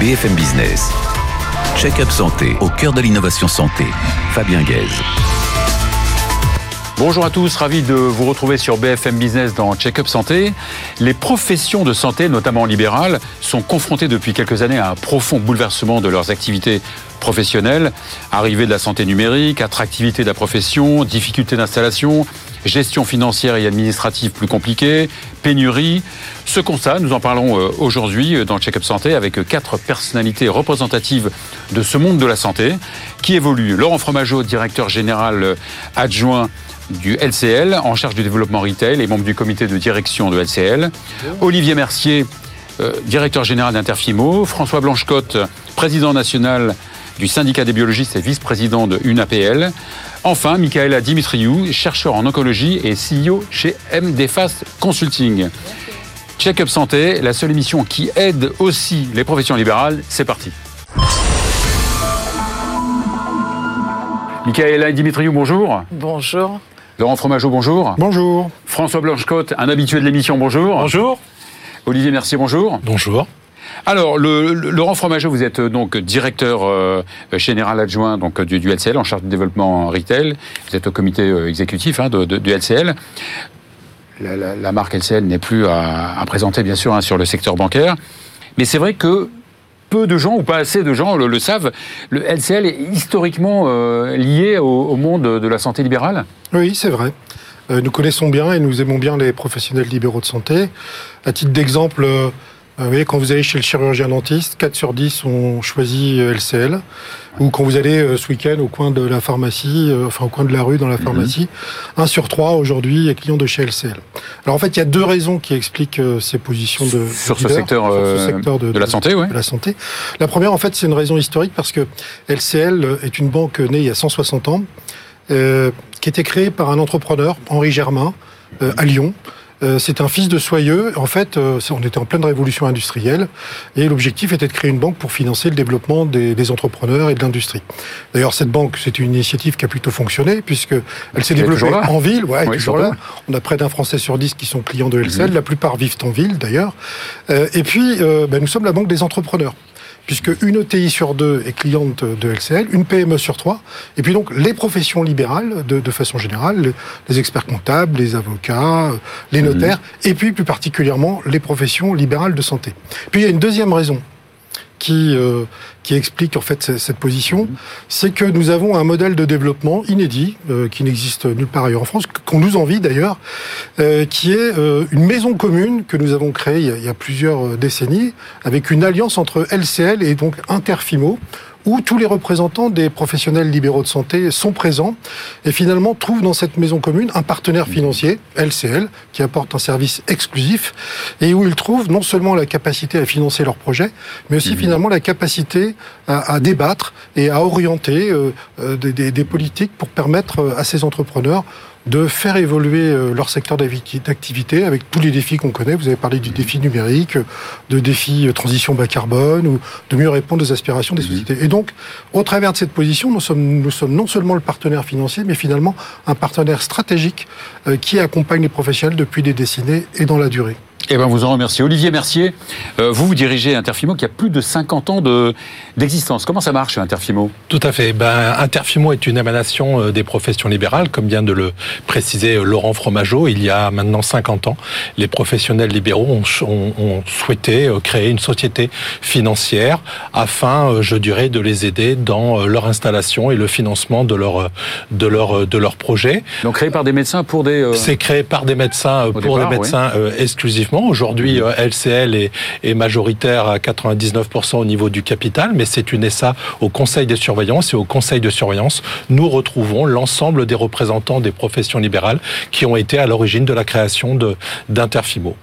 BFM Business. Check-up santé au cœur de l'innovation santé. Fabien Guèze. Bonjour à tous, ravi de vous retrouver sur BFM Business dans Check-up Santé. Les professions de santé, notamment libérales, sont confrontées depuis quelques années à un profond bouleversement de leurs activités professionnelles. Arrivée de la santé numérique, attractivité de la profession, difficultés d'installation, gestion financière et administrative plus compliquée, pénurie. Ce constat, nous en parlons euh, aujourd'hui dans Check-up Santé avec quatre personnalités représentatives de ce monde de la santé qui évoluent. Laurent Fromageau, directeur général adjoint du LCL, en charge du développement retail et membre du comité de direction de LCL. Olivier Mercier, euh, directeur général d'Interfimo. François Blanchecotte, président national du syndicat des biologistes et vice-président de UNAPL. Enfin, Michaela Dimitriou, chercheur en oncologie et CEO chez MDFast Consulting. Check-up Santé, la seule émission qui aide aussi les professions libérales, c'est parti. Michaela Dimitriou, bonjour. Bonjour. Laurent Fromageau, bonjour. Bonjour. François Blanchecotte, un habitué de l'émission, bonjour. Bonjour. Olivier Mercier, bonjour. Bonjour. Alors, Laurent Fromageau, vous êtes euh, donc directeur euh, général adjoint donc du, LCL en charge du développement retail. Vous êtes au comité euh, exécutif hein, du LCL. La, marque LCL n'est plus à, présenter, bien sûr, hein, sur le secteur bancaire. Mais c'est vrai que peu de gens, ou pas assez de gens, le, savent. Le LCL est historiquement lié au, monde de la santé libérale? Oui, c'est vrai. Nous connaissons bien et nous aimons bien les professionnels libéraux de santé. À titre d'exemple, vous voyez, quand vous allez chez le chirurgien dentiste, 4 sur 10 ont choisi euh, LCL. Ou quand vous allez euh, ce week-end au coin de la pharmacie, euh, enfin au coin de la rue dans la pharmacie, 1 sur 3 aujourd'hui est client de chez LCL. Alors en fait, il y a deux raisons qui expliquent ces positions de Sur ce secteur, sur ce secteur de la santé, ouais. de la santé. La première, en fait, c'est une raison historique parce que LCL est une banque née il y a 160 ans, euh, qui était créée par un entrepreneur, Henri Germain, euh, à Lyon. Euh, c'est un fils de Soyeux. En fait, euh, on était en pleine révolution industrielle et l'objectif était de créer une banque pour financer le développement des, des entrepreneurs et de l'industrie. D'ailleurs, cette banque, c'est une initiative qui a plutôt fonctionné puisque elle s'est développée en ville. Ouais, elle est Oui, toujours surtout. là. On a près d'un Français sur dix qui sont clients de LCL. Mhm. La plupart vivent en ville, d'ailleurs. Euh, et puis, ben, nous sommes la banque des entrepreneurs puisque une ETI sur deux est cliente de LCL, une PME sur trois, et puis donc les professions libérales, de, de façon générale, le- les experts comptables, les avocats, euh, les notaires, et puis plus particulièrement les professions libérales de santé. Puis il y a une deuxième raison qui, euh, qui explique en fait ce- cette position, c'est que nous avons un modèle de développement inédit, euh, qui n'existe nulle part ailleurs en France, qu'on nous envie d'ailleurs, euh, qui est une maison commune que nous avons créée il y a, plusieurs décennies, avec une alliance entre LCL et donc Interfimo, où tous les représentants des professionnels libéraux de santé sont présents et finalement trouvent dans cette maison commune un partenaire financier, LCL, qui apporte un service exclusif et où ils trouvent non seulement la capacité à financer leurs projets, mais aussi finalement la capacité à, à débattre et à orienter euh, euh, des, des- des politiques pour permettre euh, à ces entrepreneurs de faire évoluer euh, leur secteur d'activité avec tous les défis qu'on connaît. Vous avez parlé du défi numérique, de défi euh, transition bas carbone ou de mieux répondre aux aspirations des sociétés. Et donc, au travers de cette position, nous sommes, nous sommes non seulement le partenaire financier, mais finalement un partenaire stratégique euh, qui accompagne les professionnels depuis des décennies et dans la durée. Eh ben, vous en remerciez. Olivier Mercier, euh, vous, vous dirigez Interfimo qui a plus de 50 ans de- d'existence. Comment ça marche, Interfimo? Tout à fait. Ben, Interfimo est une émanation euh, des professions libérales, comme vient de le préciser euh, Laurent Fromageau. Il y a maintenant 50 ans, les professionnels libéraux ont, ch- ont- ont souhaité créer une société financière afin, je dirais, de les aider dans leur installation et le financement de leur de leur de leur projet. Donc créé par des médecins pour des... euh, C'est créé par des médecins pour départ, des médecins euh, exclusivement. Aujourd'hui, euh, LCL est, est majoritaire à 99% au niveau du capital, mais c'est une SA au conseil de surveillance et au conseil de surveillance, nous retrouvons l'ensemble des représentants des professions libérales qui ont été à l'origine de la création d'Interfimo.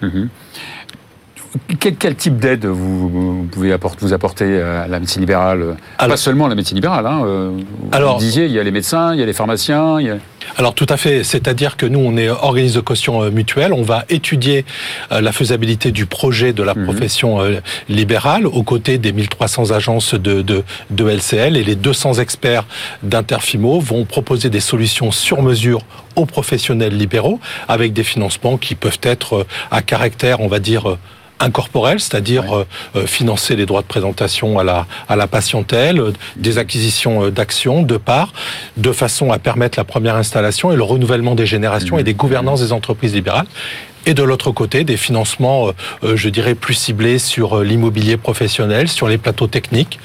Quel, quel type d'aide vous, vous pouvez apporter, vous apporter à la médecine libérale? Pas seulement la médecine libérale. Hein, euh, vous Alors- disiez, il y a les médecins, il y a les pharmaciens. Il y a... Alors tout à fait, c'est-à-dire que nous, on est organisme de caution euh, mutuelle, on va étudier euh, la faisabilité du projet de la Mhm. profession libérale aux côtés des 1300 agences de, de, de LCL et les 200 experts d'Interfimo vont proposer des solutions sur mesure aux professionnels libéraux avec des financements qui peuvent être à caractère, on va dire, incorporelle, c'est-à-dire financer les droits de présentation à la, à la patientèle, des acquisitions d'actions, de parts, de façon à permettre la première installation et le renouvellement des générations et des gouvernances des entreprises libérales et de l'autre côté des financements, euh, euh, je dirais, plus ciblés sur euh, l'immobilier professionnel, sur les plateaux techniques,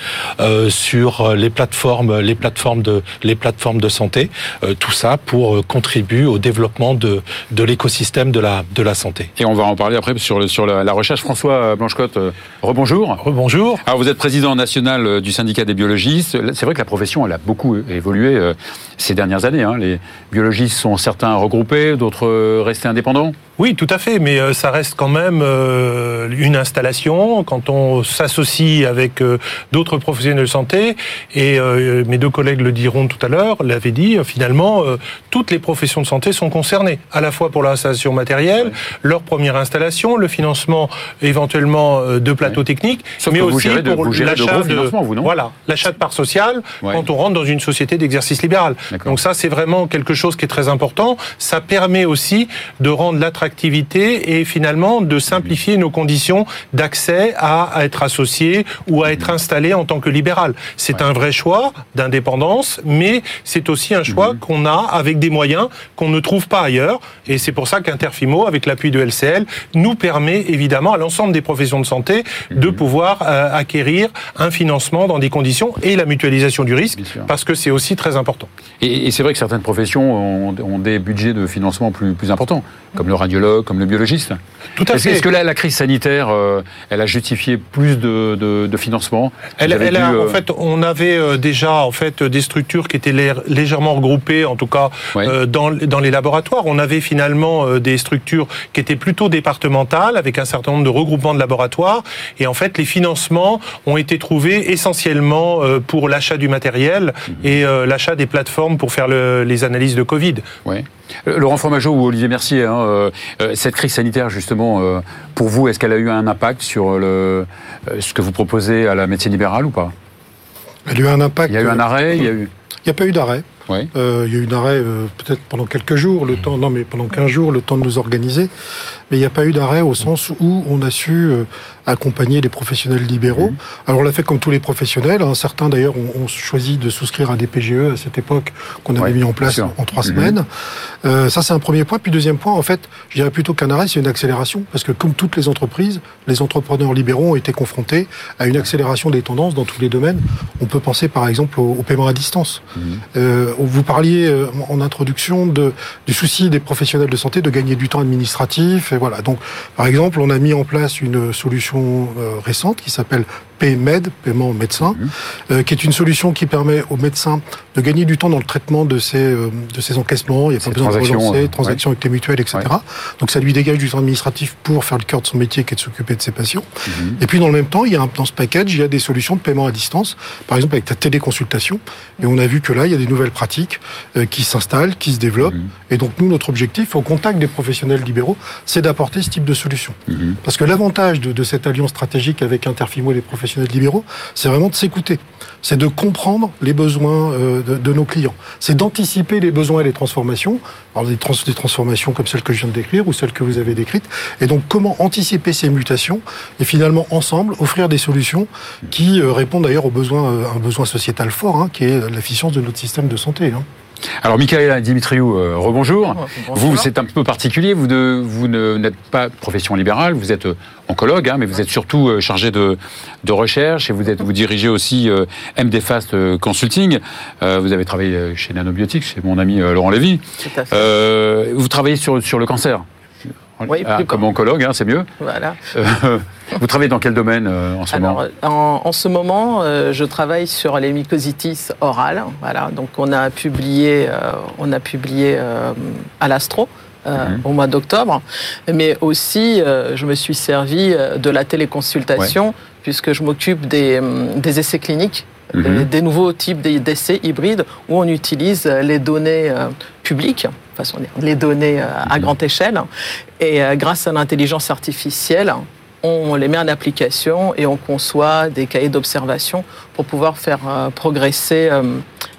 sur les plateformes, les plateformes de, les plateformes de santé. tout ça pour contribuer au développement de, de l'écosystème de la, de la santé. Et on va en parler après sur, le, sur la, recherche. François Blanchecotte, rebonjour. Rebonjour. Alors vous êtes président national du syndicat des biologistes. C'est vrai que la profession, elle a beaucoup évolué ces dernières années. Hein. Les biologistes sont certains regroupés, d'autres restés indépendants. Oui, tout à fait, mais euh, ça reste quand même euh, une installation. Quand on s'associe avec euh, d'autres professionnels de santé, et mes deux collègues le diront tout à l'heure, l'avaient dit, finalement, toutes les professions de santé sont concernées, à la fois pour l'installation matérielle, leur première installation, le financement éventuellement de plateaux techniques, mais aussi pour l'achat de, vous, non? Voilà, l'achat de parts sociales quand on rentre dans une société d'exercice libéral. Donc ça, c'est vraiment quelque chose qui est très important. Ça permet aussi de rendre l'attractivité et finalement de simplifier nos conditions d'accès à, être associé ou à être installé en tant que libéral. C'est un vrai choix d'indépendance, mais c'est aussi un choix mhm. qu'on a avec des moyens qu'on ne trouve pas ailleurs. Et c'est pour ça qu'Interfimo, avec l'appui de LCL, nous permet évidemment à l'ensemble des professions de santé de mhm. pouvoir euh, acquérir un financement dans des conditions et la mutualisation du risque, parce que c'est aussi très important. Et, c'est vrai que certaines professions ont, des budgets de financement plus, plus importants, comme le radio comme le biologiste. Tout à fait. Est-ce que la, crise sanitaire, euh, elle a justifié plus de, financement? Elle, En euh, fait, on avait euh, déjà en fait des structures qui étaient légèrement regroupées, en tout cas dans, dans les laboratoires. On avait finalement des structures qui étaient plutôt départementales, avec un certain nombre de regroupements de laboratoires. Et en fait, les financements ont été trouvés essentiellement pour l'achat du matériel mhm. et l'achat des plateformes pour faire les analyses de Covid. Ouais. Laurent Fromageau ou Olivier Mercier, hein, euh, euh, cette crise sanitaire, justement, euh, pour vous, est-ce qu'elle a eu un impact sur le, ce que vous proposez à la médecine libérale ou pas? Elle a eu un impact. Il y a eu un arrêt Il n'y a, pas eu d'arrêt. il y a eu un arrêt peut-être pendant quelques jours, le temps, non mais pendant 15 jours, le temps de nous organiser. Mais il n'y a pas eu d'arrêt au sens où on a su accompagner les professionnels libéraux. Mmh. Alors on l'a fait comme tous les professionnels. Hein. Certains d'ailleurs ont, choisi de souscrire à des PGE à cette époque qu'on avait mis en place en, trois mmh. semaines. Euh, ça c'est un premier point. Puis deuxième point, en fait, je dirais plutôt qu'un arrêt, c'est une accélération. Parce que comme toutes les entreprises, les entrepreneurs libéraux ont été confrontés à une accélération des tendances dans tous les domaines. On peut penser par exemple au, paiement à distance. Mmh. Euh, vous parliez euh, en introduction de, du souci des professionnels de santé de gagner du temps administratif. Et voilà. Donc par exemple, on a mis en place une solution récente qui s'appelle PMED, paiement médecin, mhm. euh, qui est une solution qui permet aux médecins de gagner du temps dans le traitement de ces, euh, de ces encaissements. Il n'y a pas besoin de relancer, transactions avec les mutuelles, etc. Donc ça lui dégage du temps administratif pour faire le cœur de son métier qui est de s'occuper de ses patients. Mhm. Et puis dans le même temps, il y a dans ce package, il y a des solutions de paiement à distance, par exemple avec ta téléconsultation. Et on a vu que là, il y a des nouvelles pratiques euh, qui s'installent, qui se développent. Mhm. Et donc nous, notre objectif, au contact des professionnels libéraux, c'est d'apporter ce type de solution. Parce que l'avantage de, de cette alliance stratégique avec Interfimo et les professionnels c'est vraiment de s'écouter. C'est de comprendre les besoins euh, de, nos clients. C'est d'anticiper les besoins et les transformations. Alors des, transformations comme celles que je viens de décrire ou celles que vous avez décrites. Et donc comment anticiper ces mutations et finalement ensemble offrir des solutions qui euh, répondent d'ailleurs aux besoins, euh, un besoin sociétal fort, hein, qui est l'efficience de notre système de santé. Hein. Alors, Michael Dimitriou, euh, rebonjour. Vous, c'est un peu particulier. Vous, vous n'êtes pas profession libérale, vous êtes euh, oncologue, hein, mais vous êtes surtout euh, chargé de, recherche et vous, êtes, vous dirigez aussi MD Fast Consulting. vous avez travaillé chez Nanobiotics, chez mon ami Laurent Lévy. vous travaillez sur, sur le cancer. Oui, ah, comme oncologue, hein, c'est mieux. Voilà. Euh, vous travaillez dans quel domaine euh, en ce moment? en, ce moment, euh, je travaille sur les mycositis orales. Voilà, donc on a publié, on a publié à l'Astro. Mhm. au mois d'octobre, mais aussi je me suis servi de la téléconsultation puisque je m'occupe des, des, essais cliniques, mhm. des, nouveaux types d'essais hybrides où on utilise les données publiques façon les données à mhm. grande échelle. Et grâce à l'intelligence artificielle, on les met en application et on conçoit des cahiers d'observation pour pouvoir faire euh, progresser euh,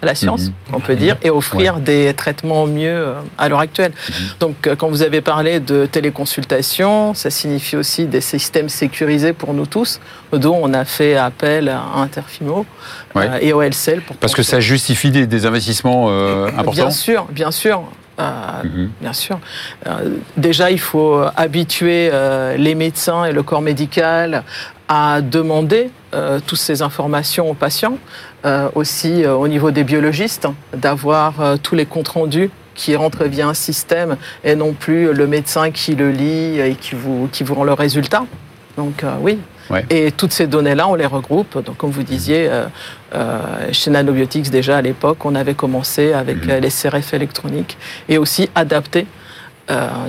la science, mhm. on peut dire, et offrir des traitements mieux euh, à l'heure actuelle. Mhm. Donc, quand vous avez parlé de téléconsultation, ça signifie aussi des systèmes sécurisés pour nous tous, dont on a fait appel à Interfimo et au LCL. Pour Parce que ça justifie des, investissements importants Bien sûr, bien sûr. Mhm. Bien sûr. déjà, il faut habituer les médecins et le corps médical à demander euh, toutes ces informations aux patients, euh, aussi euh, au niveau des biologistes, d'avoir tous les comptes rendus qui rentrent via un système et non plus le médecin qui le lit et qui vous, qui vous rend le résultat. Donc oui. Et toutes ces données-là, on les regroupe. Donc, comme vous disiez, chez Nanobiotics, déjà à l'époque, on avait commencé avec mhm. les CRF électroniques et aussi adapté euh,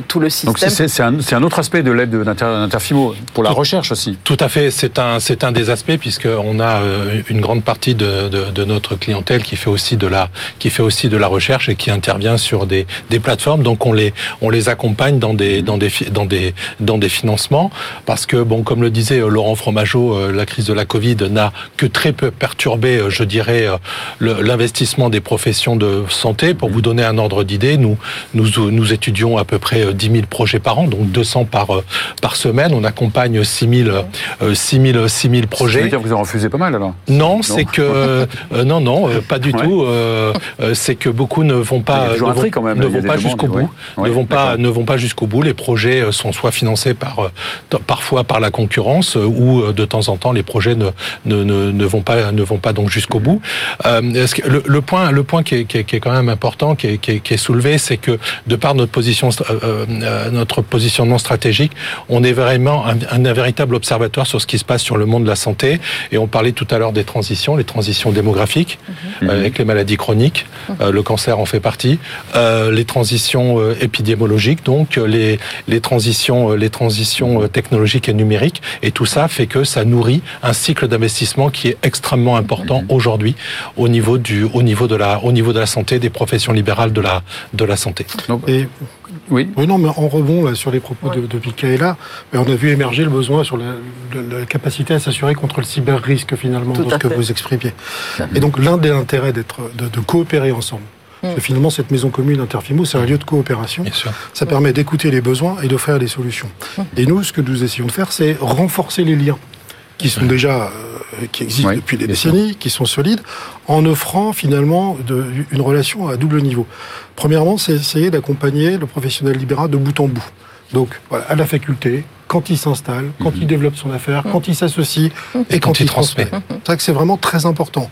tout le système. Donc c'est un, un, autre aspect de l'aide d'Interfimo pour la recherche aussi. Tout à fait, c'est un, c'est un des aspects puisqu'on a euh, une grande partie de, de, de, notre clientèle qui fait aussi de la qui fait aussi de la recherche et qui intervient sur des, des plateformes. Donc on les on les accompagne dans des dans des dans des dans des financements parce que bon comme le disait euh, Laurent Fromageau, la crise de la Covid n'a que très peu perturbé, je dirais, l'investissement des professions de santé. Pour vous donner un ordre d'idée, nous nous nous étudions à peu près 10 euh, 000 projets par an, donc 200 par, euh, par semaine. On accompagne 6 000, 6 000, 6 000 projets. Ça veut dire que vous en refusez pas mal alors? Non, c'est que euh, non, non, pas du tout. c'est que beaucoup ne vont pas, ne vont, quand même. ne vont pas jusqu'au bout, ne vont pas, ne vont pas jusqu'au bout. Les projets sont soit financés par, parfois par la concurrence, ou de temps en temps les projets ne, ne, ne, vont pas, ne vont pas donc jusqu'au bout. Le, le, point, le point qui est, qui est, quand même important, qui est, qui est, qui est soulevé, c'est que de par notre position euh, euh, notre positionnement stratégique, on est vraiment un, un, véritable observatoire sur ce qui se passe sur le monde de la santé. Et on parlait tout à l'heure des transitions, les transitions démographiques, mhm. euh, avec les maladies chroniques, mhm. le cancer en fait partie, les transitions épidémiologiques, donc les, les transitions, les transitions technologiques et numériques. Et tout ça fait que ça nourrit un cycle d'investissement qui est extrêmement important mhm. aujourd'hui au niveau du, au niveau de la, au niveau de la santé, des professions libérales de la, de la santé. Et oui. Oui, non, mais en rebond sur les propos de, de Michaela, on a vu émerger le besoin sur la, capacité à s'assurer contre le cyber-risque finalement, dans ce que vous exprimiez. Et donc l'un des intérêts d'être, de, coopérer ensemble. Mm. finalement, cette maison commune Interfimo, c'est un lieu de coopération. Ça permet d'écouter les besoins et d'offrir des solutions. Mm. Et nous, ce que nous essayons de faire, c'est renforcer les liens qui sont déjà euh, qui existent depuis des décennies, qui sont solides, en offrant finalement de, une relation à double niveau. Premièrement, c'est essayer d'accompagner le professionnel libéral de bout en bout. Donc, voilà, à la faculté, quand il s'installe, quand il mhm. développe son affaire, quand il s'associe et, quand, il transmet. C'est vrai que c'est vraiment très important.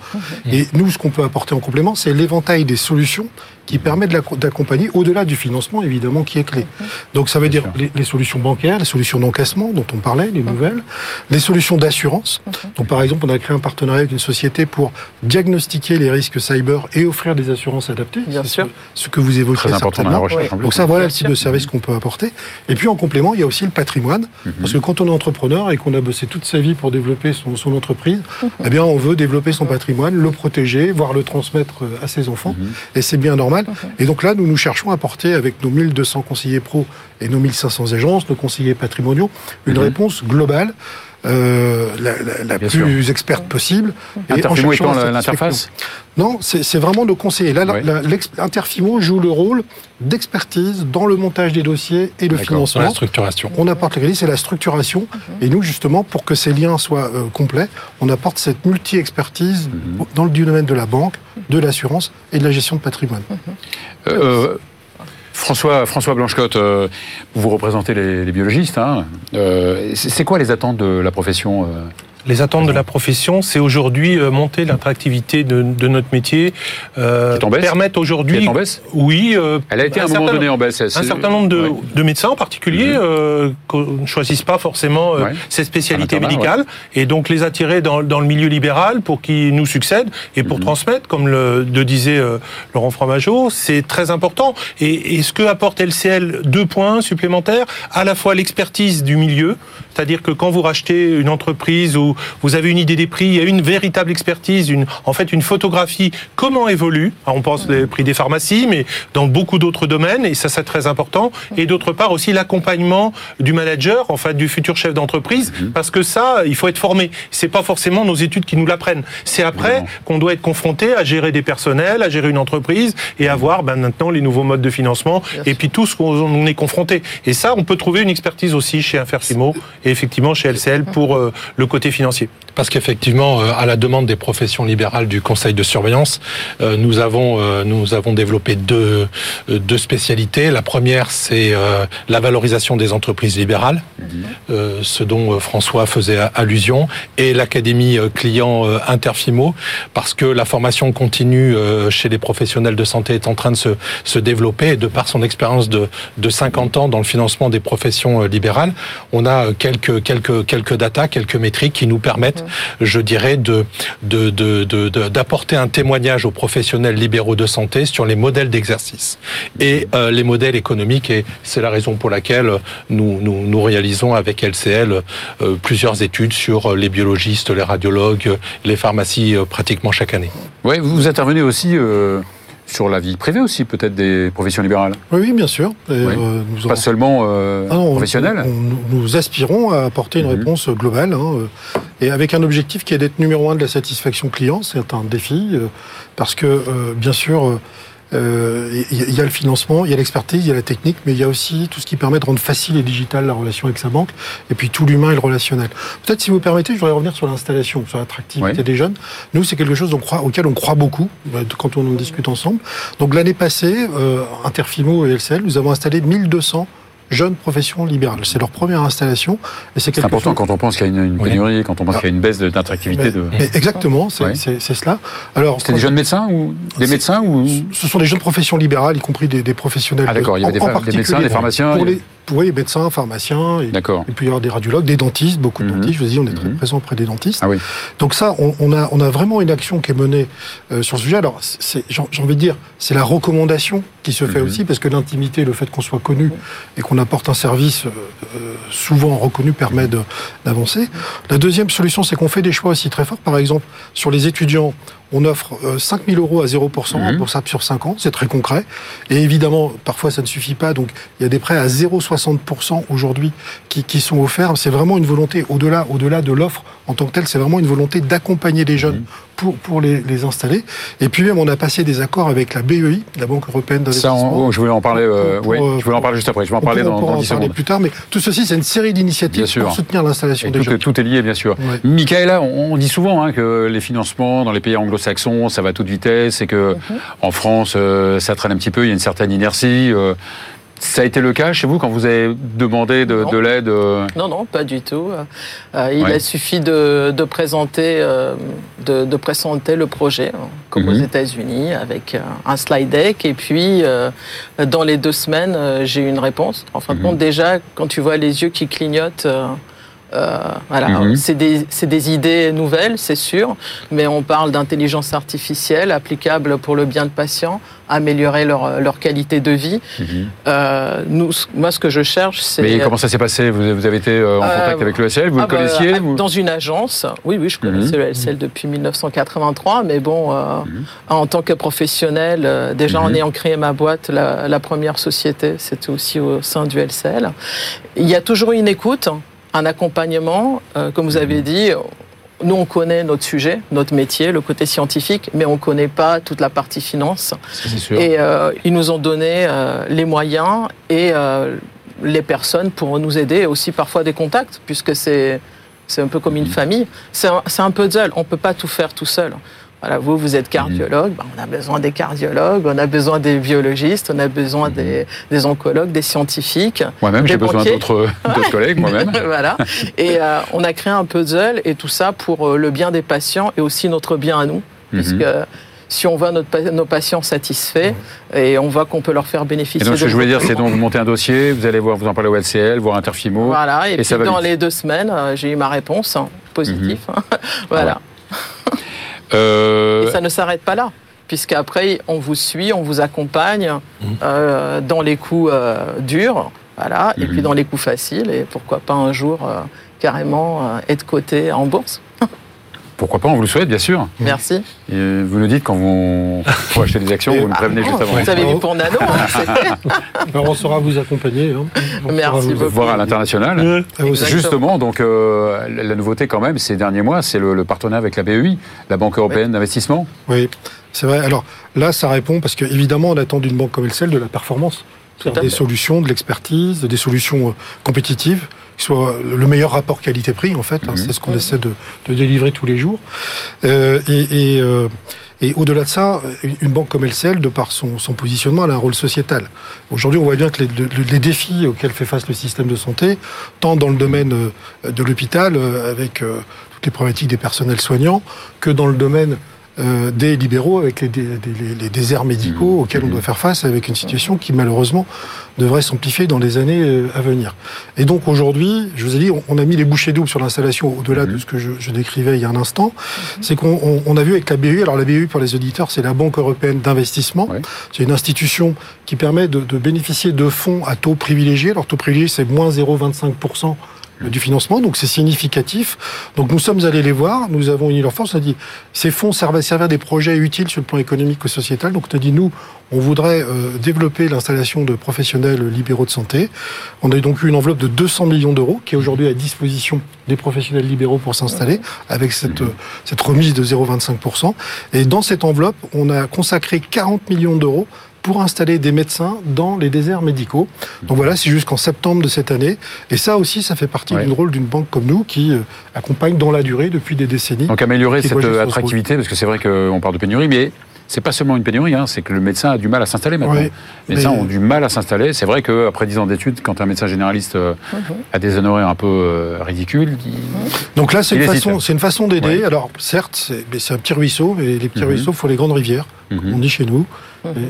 Et nous, ce qu'on peut apporter en complément, c'est l'éventail des solutions qui permet d'accompagner au-delà du financement, évidemment, qui est clé. Donc ça veut dire les, solutions bancaires, les solutions d'encaissement dont on parlait, les nouvelles, les solutions d'assurance. Donc par exemple, on a créé un partenariat avec une société pour diagnostiquer les risques cyber et offrir des assurances adaptées. Bien sûr. Ce, que vous évoquez certainement. Donc ça, voilà le type de service qu'on peut apporter. Et puis en complément, il y a aussi le patrimoine. Mhm. Parce que quand on est entrepreneur et qu'on a bossé toute sa vie pour développer son, son entreprise, mhm. eh bien on veut développer son patrimoine, le protéger, voire le transmettre à ses enfants. Mhm. Et c'est bien normal. Et donc là, nous nous cherchons à apporter avec nos 1200 conseillers pro et nos 1500 agences, nos conseillers patrimoniaux, une réponse globale euh, la, plus experte possible. Et Interfimo étant l'interface Non, c'est vraiment nos conseillers. Là, Interfimo joue le rôle d'expertise dans le montage des dossiers et le financement. la structuration. On apporte le c'est la structuration. Mhm. Et nous, justement, pour que ces liens soient euh, complets, on apporte cette multi-expertise mhm. dans le domaine de la banque, de l'assurance et de la gestion de patrimoine. Mhm. Euh, François, François Blanchecotte, euh, vous représentez les, biologistes. Hein. Euh, c'est quoi les attentes de la profession euh les attentes de la profession, c'est aujourd'hui euh, monter l'attractivité de, de, notre métier. Euh, en baisse permettre aujourd'hui. en baisse Oui. Euh, Elle a été à un, moment donné en baisse. Un certain nombre de, de médecins en particulier mhm. euh, ne choisissent pas forcément euh, ces spécialités médicales et donc les attirer dans, dans, le milieu libéral pour qu'ils nous succèdent et pour mhm. transmettre, comme le, le disait Laurent Fromageau, c'est très important. Et, et ce que apporte LCL, deux points supplémentaires, à la fois l'expertise du milieu, c'est-à-dire que quand vous rachetez une entreprise ou vous avez une idée des prix, il y a une véritable expertise, une, en fait une photographie, comment évolue. on pense les prix des pharmacies, mais dans beaucoup d'autres domaines, et ça c'est très important. Et d'autre part aussi l'accompagnement du manager, en fait du futur chef d'entreprise, mhm. parce que ça, il faut être formé. C'est pas forcément nos études qui nous l'apprennent. C'est après qu'on doit être confronté à gérer des personnels, à gérer une entreprise et à voir ben, maintenant les nouveaux modes de financement et puis tout ce qu'on est confronté. Et ça, on peut trouver une expertise aussi chez Infersimo et effectivement chez LCL pour euh, le côté financier financier. Parce qu'effectivement, euh, à la demande des professions libérales du Conseil de surveillance, euh, nous avons nous avons développé deux deux spécialités. La première, c'est la valorisation des entreprises libérales, mhm. ce dont François faisait allusion, et l'académie client Interfimo, parce que la formation continue chez les professionnels de santé est en train de se, se développer et de par son expérience de, de 50 ans dans le financement des professions libérales, on a quelques quelques quelques datas, quelques métriques qui nous permettent, je dirais, de d'apporter un témoignage aux professionnels libéraux de santé sur les modèles d'exercice et euh, les modèles économiques. Et c'est la raison pour laquelle nous nous, réalisons avec LCL euh, plusieurs études sur les biologistes, les radiologues, les pharmacies euh, pratiquement chaque année. Oui, vous intervenez aussi sur la vie privée aussi, peut-être des professions libérales. Oui, oui bien sûr. Euh, Pas seulement euh, ah professionnelles. nous aspirons à apporter une mhm. réponse globale, hein, euh, et avec un objectif qui est d'être numéro un de la satisfaction client. C'est un défi, euh, parce que bien sûr euh, il y a le financement, il y a l'expertise, il y a la technique, mais il y a aussi tout ce qui permet de rendre facile et digital la relation avec sa banque, et puis tout l'humain et le relationnel. Peut-être, si vous permettez, je voudrais revenir sur l'installation, sur l'attractivité des jeunes. Nous, c'est quelque chose auquel on croit beaucoup euh, quand on en discute ensemble. Donc l'année passée, euh, Interfimo et LCL, nous avons installé 1200 jeunes professions libérales. C'est leur première installation. Et c'est important quand on pense qu'il y a une, pénurie, quand on pense qu'il y a une baisse d'attractivité. De... exactement, c'est cela. Alors, c'était des jeunes médecins ou des médecins ou Ce sont des jeunes professions libérales, y compris des, professionnels. Ah d'accord, il y avait des, médecins, des pharmaciens. Pour les, oui, médecins, pharmaciens, et, il y aura des radiologues, des dentistes, beaucoup de mhm. dentistes. Je vous dis, on est très mhm. présent auprès des dentistes. Ah oui. Donc ça, on, a, on a vraiment une action qui est menée euh, sur ce sujet. Alors, j'ai envie de dire, c'est la recommandation qui se fait mhm. aussi, parce que l'intimité, le fait qu'on soit connu et qu'on apporte un service euh, euh, souvent reconnu permet d'avancer. La deuxième solution, c'est qu'on fait des choix aussi très forts. Par exemple, sur les étudiants, on offre 5 000 euros à 0% pour ça sur 5 ans, c'est très concret. Et évidemment, parfois ça ne suffit pas, donc il y a des prêts à 0,60% aujourd'hui qui, qui sont offerts. C'est vraiment une volonté, au-delà au -delà de l'offre en tant que telle, c'est vraiment une volonté d'accompagner les jeunes pour, pour les, les, installer. Et puis même, on a passé des accords avec la BEI, la Banque Européenne d'investissement. je voulais en parler, euh, oui, je voulais en parler juste après, je vais en parler dans, dans 10 parler plus tard, mais tout ceci, c'est une série d'initiatives pour soutenir l'installation des tout, jeunes. Tout est lié, bien sûr. Ouais. Michaela, on, dit souvent hein, que les financements dans les pays anglo-saxons, ça va à toute vitesse et que mhm. en France, euh, ça traîne un petit peu, il y a une certaine inertie. Euh, ça a été le cas chez vous quand vous avez demandé de, l'aide euh Non, non, pas du tout. Euh, il a suffi de, présenter, euh, de, présenter le projet, hein, comme aux mhm. États-Unis, avec un slide deck. Et puis, dans les deux semaines, j'ai eu une réponse. En fin de mhm. compte, déjà, quand tu vois les yeux qui clignotent euh, mhm. c'est des, des, idées nouvelles, c'est sûr, mais on parle d'intelligence artificielle applicable pour le bien de patients, améliorer leur, leur qualité de vie. Mhm. Euh, nous, moi, ce que je cherche, c'est. Mais comment ça s'est passé? Vous, vous, avez été euh, en contact avec le SL Vous le ah bah, connaissiez Dans une agence. Oui, oui, je connaissais mhm. le SL depuis 1983, mais bon, en tant que professionnel, déjà en ayant créé ma boîte, la, la première société, c'était aussi au sein du LCL. Il y a toujours une écoute un accompagnement, euh, comme vous avez dit, nous, on connaît notre sujet, notre métier, le côté scientifique, mais on ne connaît pas toute la partie finance. Sûr. Et euh, ils nous ont donné euh, les moyens et les personnes pour nous aider, aussi parfois des contacts, puisque c'est un peu comme une mmh. famille. C'est un, un, peu seul, on ne peut pas tout faire tout seul. Voilà, vous, vous êtes cardiologue, ben, on a besoin des cardiologues, on a besoin des biologistes, on a besoin des, des oncologues, des scientifiques. Moi-même, j'ai besoin d'autres collègues, moi-même. voilà. Et euh, on a créé un puzzle, et tout ça pour euh, le bien des patients et aussi notre bien à nous. Mhm. Puisque si on voit notre, nos patients satisfaits et on voit qu'on peut leur faire bénéficier. Et donc, ce que je voulais dire, c'est donc vous montez un dossier, vous allez voir, vous en parlez au LCL, voir Interfimo. Voilà, et, puis dans les deux semaines, euh, j'ai eu ma réponse, hein, positive. Mhm. voilà. Euh... Et ça ne s'arrête pas là puisqu'après on vous suit, on vous accompagne mmh. euh, dans les coups euh, durs, voilà, et puis mmh. dans les coups faciles, et pourquoi pas un jour euh, carrément être coté en bourse. Pourquoi pas, on vous le souhaite, bien sûr. Merci. Et vous nous dites quand vous faut acheter des actions, vous nous prévenez juste avant. Vous avez vu pour Nano, hein, on saura vous accompagner. Hein. Merci beaucoup. Voir à l'international. Justement, donc euh, la nouveauté quand même ces derniers mois, c'est le, partenariat avec la BEI, la Banque européenne d'investissement. Oui, c'est vrai. Alors là, ça répond parce qu'évidemment, on attend d'une banque comme elle celle de la performance. Des solutions, de l'expertise, des solutions euh, compétitives soit le meilleur rapport qualité-prix, en fait. Hein, mhm. c'est ce qu'on essaie de, de, délivrer tous les jours. Euh, et, et, euh, et au-delà de ça, une banque comme LCL, de par son, son, positionnement, elle a un rôle sociétal. Aujourd'hui, on voit bien que les, les, défis auxquels fait face le système de santé, tant dans le domaine euh, de l'hôpital, avec toutes les problématiques des personnels soignants, que dans le domaine euh, des libéraux avec les, les, déserts médicaux mmh. auxquels on doit faire face avec une situation qui malheureusement devrait s'amplifier dans les années euh, à venir. Et donc aujourd'hui, je vous ai dit, on a mis les bouchées doubles sur l'installation au-delà de mmh. ce que je, je, décrivais il y a un instant. Mmh. C'est qu'on on a vu avec la BEI, alors la BEI pour les auditeurs, c'est la Banque européenne d'investissement. C'est une institution qui permet de, de bénéficier de fonds à taux privilégié. Alors taux privilégié, c'est moins 0,25% du financement, donc c'est significatif. Donc nous sommes allés les voir, nous avons uni leur force, on a dit ces fonds servent à servir des projets utiles sur le plan économique et sociétal. Donc on a dit nous, on voudrait euh, développer l'installation de professionnels libéraux de santé. On a donc eu une enveloppe de 200 millions d'euros qui est aujourd'hui à disposition des professionnels libéraux pour s'installer avec cette, euh, cette remise de 0,25%. Et dans cette enveloppe, on a consacré 40 millions d'euros pour installer des médecins dans les déserts médicaux. Donc voilà, c'est jusqu'en septembre de cette année. Et ça aussi, ça fait partie du rôle d'une banque comme nous qui euh, accompagne dans la durée depuis des décennies. Donc améliorer cette attractivité, parce que c'est vrai qu'on parle de pénurie, mais c'est pas seulement une pénurie, hein, c'est que le médecin a du mal à s'installer maintenant. les médecins ont du mal à s'installer. C'est vrai qu'après 10 ans d'études, quand un médecin généraliste euh, a des honoraires un peu euh, ridicules. Donc là, c'est une, façon, une façon d'aider. Alors, certes, c'est un petit ruisseau, mais les petits mhm. ruisseaux font les grandes rivières, mhm. on dit chez nous.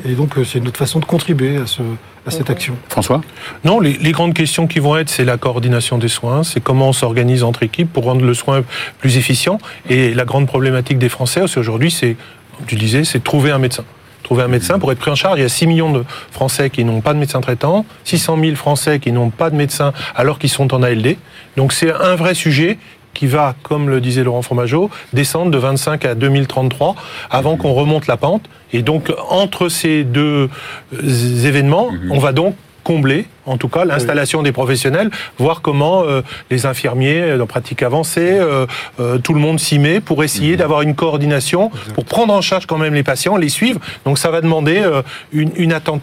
Et, donc, euh, c'est notre façon de contribuer à, ce, à cette action. François? Non, les, les, grandes questions qui vont être, c'est la coordination des soins, c'est comment on s'organise entre équipes pour rendre le soin plus efficient. Et la grande problématique des Français aujourd'hui, c'est tu disais, c'est trouver un médecin. Trouver un médecin pour être pris en charge. Il y a 6 millions de Français qui n'ont pas de médecin traitant, 600 000 Français qui n'ont pas de médecin alors qu'ils sont en ALD. Donc c'est un vrai sujet qui va, comme le disait Laurent Fromageau, descendre de 25 à 2033 avant qu'on remonte la pente. Et donc, entre ces deux euh, événements, mhm. on va donc combler, en tout cas, l'installation des professionnels, voir comment euh, les infirmiers euh, dans pratique avancée, euh, tout le monde s'y met pour essayer mhm. d'avoir une coordination, pour prendre en charge quand même les patients, les suivre. Donc ça va demander une, une attente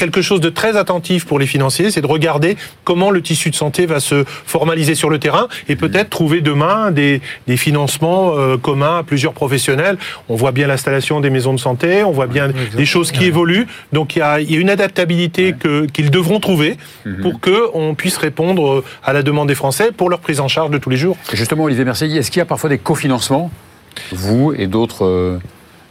quelque chose de très attentif pour les financiers, c'est de regarder comment le tissu de santé va se formaliser sur le terrain et peut-être trouver demain des, des financements euh, communs à plusieurs professionnels. On voit bien l'installation des maisons de santé, on voit bien des choses qui évoluent. Donc il y a, il y a une adaptabilité qu'ils devront trouver mhm. pour que on puisse répondre à la demande des Français pour leur prise en charge de tous les jours. justement, Olivier Mercier, est-ce qu'il y a parfois des cofinancements, vous et d'autres euh,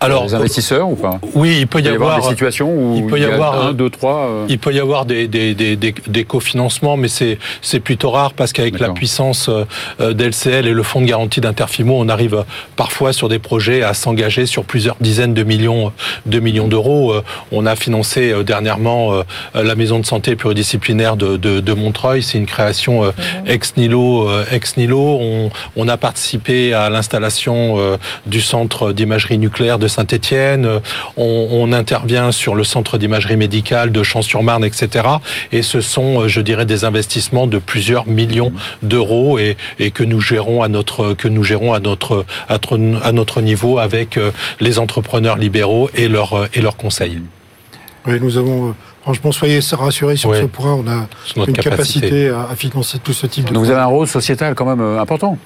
alors, les investisseurs ou pas Oui, il peut y, avoir, des situations où il peut y, avoir un, deux, trois. Euh, il peut y avoir des des, des, des, cofinancements, mais c'est c'est plutôt rare parce qu'avec la puissance euh, d'LCL et le fonds de garantie d'Interfimo, on arrive parfois sur des projets à s'engager sur plusieurs dizaines de millions de millions d'euros. Euh, on a financé dernièrement la maison de santé pluridisciplinaire de, de, de Montreuil. C'est une création mhm. ex nihilo ex nihilo. On, on a participé à l'installation du centre d'imagerie nucléaire de Saint-Étienne, euh, on, intervient sur le centre d'imagerie médicale de Champs-sur-Marne, etc. Et ce sont, euh, je dirais, des investissements de plusieurs millions d'euros et, que nous gérons à notre à notre niveau avec euh, les entrepreneurs libéraux et leurs et leurs conseils. Oui, nous avons Franchement, soyez rassurés sur ce point. On a une capacité, à, financer tout ce type de. Donc vous avez un rôle sociétal quand même important.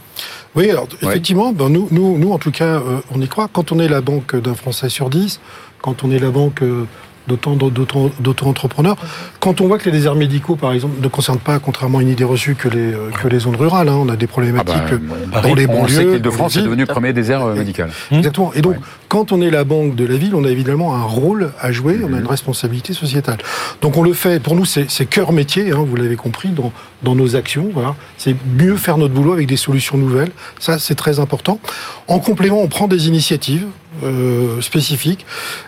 Oui, alors effectivement, ben, nous, nous, nous, en tout cas, euh, on y croit. Quand on est la banque d'un Français sur dix, quand on est la banque euh, d'auto-entrepreneurs. Quand on voit que les déserts médicaux, par exemple, ne concernent pas, contrairement à une idée reçue, que les, euh, que les zones rurales, hein, on a des problématiques ah bah, dans les banlieues. On sait que de France est devenu premier désert médical. Exactement. Et donc, quand on est la banque de la ville, on a évidemment un rôle à jouer, on a une responsabilité sociétale. Donc on le fait, pour nous, c'est cœur métier, hein, vous l'avez compris, dans, dans nos actions. Voilà. C'est mieux faire notre boulot avec des solutions nouvelles. Ça, c'est très important. En complément, on prend des initiatives. Spécifiques.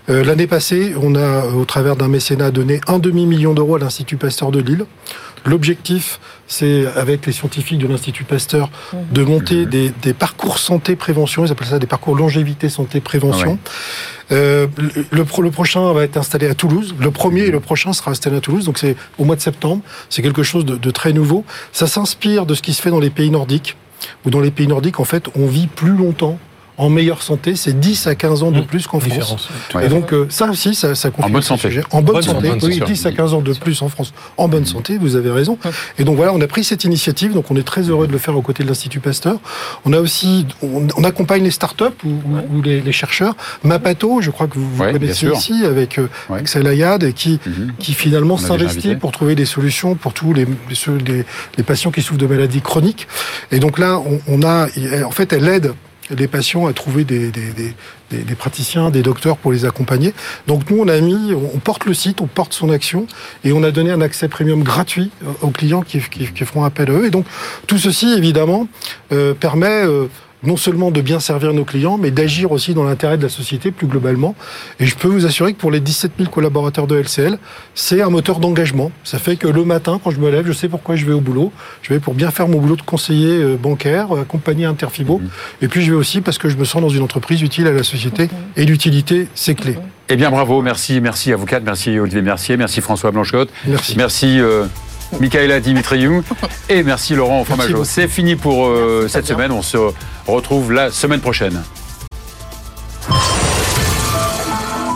L'année passée, on a, au travers d'un mécénat, donné un demi-million d'euros à l'Institut Pasteur de Lille. L'objectif, c'est avec les scientifiques de l'Institut Pasteur de monter des, des, parcours santé prévention. Ils appellent ça des parcours longévité santé prévention. Euh, le, le, prochain va être installé à Toulouse. Le premier et le prochain sera installé à Toulouse. Donc c'est au mois de septembre. C'est quelque chose de, de très nouveau. Ça s'inspire de ce qui se fait dans les pays nordiques. Ou dans les pays nordiques, en fait, on vit plus longtemps en meilleure santé, c'est 10 à 15 ans de mmh. plus qu'en France. Et donc euh, ça aussi, ça, ça En bonne santé. En bonne, santé, oui, 10 à 15 ans de plus en France en bonne santé, vous avez raison. Et donc voilà, on a pris cette initiative, donc on est très heureux de le faire aux côtés de l'Institut Pasteur. On a aussi, on, accompagne les startups ou, ou les, les, chercheurs. Mapato, je crois que vous, vous connaissez ici, avec euh, Axel Ayad, qui, mmh. qui finalement s'investit pour trouver des solutions pour tous les, les, les, patients qui souffrent de maladies chroniques. Et donc là, on, on a, en fait, elle aide les patients à trouver des, praticiens, des docteurs pour les accompagner. Donc nous, on a mis, on porte le site, on porte son action et on a donné un accès premium gratuit aux clients qui, qui, qui feront appel à eux. Et donc tout ceci, évidemment, euh, permet euh, non seulement de bien servir nos clients, mais d'agir aussi dans l'intérêt de la société plus globalement. Et je peux vous assurer que pour les 17 000 collaborateurs de LCL, c'est un moteur d'engagement. Ça fait que le matin, quand je me lève, je sais pourquoi je vais au boulot. Je vais pour bien faire mon boulot de conseiller euh, bancaire, accompagner Interfibo. Mhm. Et puis je vais aussi parce que je me sens dans une entreprise utile à la société. Et l'utilité, c'est clé. Eh bien, bravo, merci, merci avocat, merci Olivier Mercier, merci François Blanchotte, merci, merci euh, Michaela Dimitriou et merci Laurent Fromageau. C'est fini pour euh, cette semaine. On se retrouve la semaine prochaine.